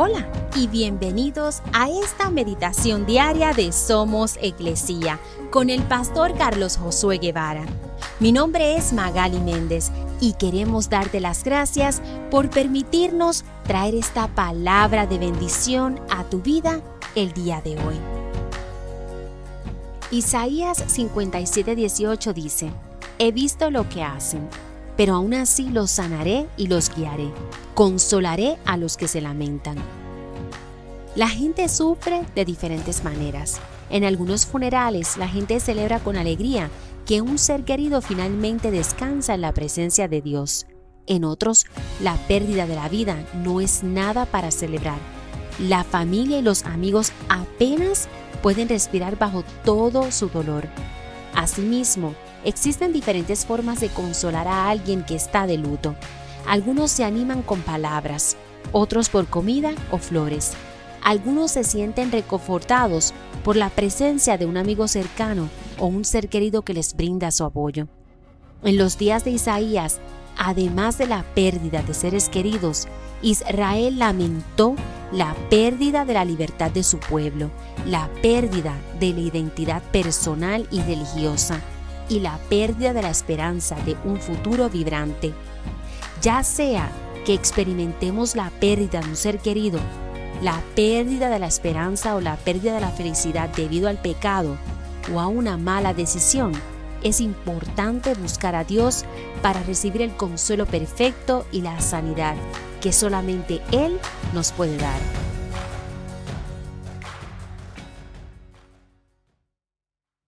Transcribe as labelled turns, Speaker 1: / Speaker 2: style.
Speaker 1: Hola y bienvenidos a esta meditación diaria de Somos Iglesia con el pastor Carlos Josué Guevara. Mi nombre es Magali Méndez y queremos darte las gracias por permitirnos traer esta palabra de bendición a tu vida el día de hoy. Isaías 57:18 dice, He visto lo que hacen, pero aún así los sanaré y los guiaré consolaré a los que se lamentan. La gente sufre de diferentes maneras. En algunos funerales la gente celebra con alegría que un ser querido finalmente descansa en la presencia de Dios. En otros, la pérdida de la vida no es nada para celebrar. La familia y los amigos apenas pueden respirar bajo todo su dolor. Asimismo, existen diferentes formas de consolar a alguien que está de luto. Algunos se animan con palabras, otros por comida o flores. Algunos se sienten reconfortados por la presencia de un amigo cercano o un ser querido que les brinda su apoyo. En los días de Isaías, además de la pérdida de seres queridos, Israel lamentó la pérdida de la libertad de su pueblo, la pérdida de la identidad personal y religiosa y la pérdida de la esperanza de un futuro vibrante ya sea que experimentemos la pérdida de un ser querido, la pérdida de la esperanza o la pérdida de la felicidad debido al pecado o a una mala decisión, es importante buscar a Dios para recibir el consuelo perfecto y la sanidad que solamente Él nos puede dar.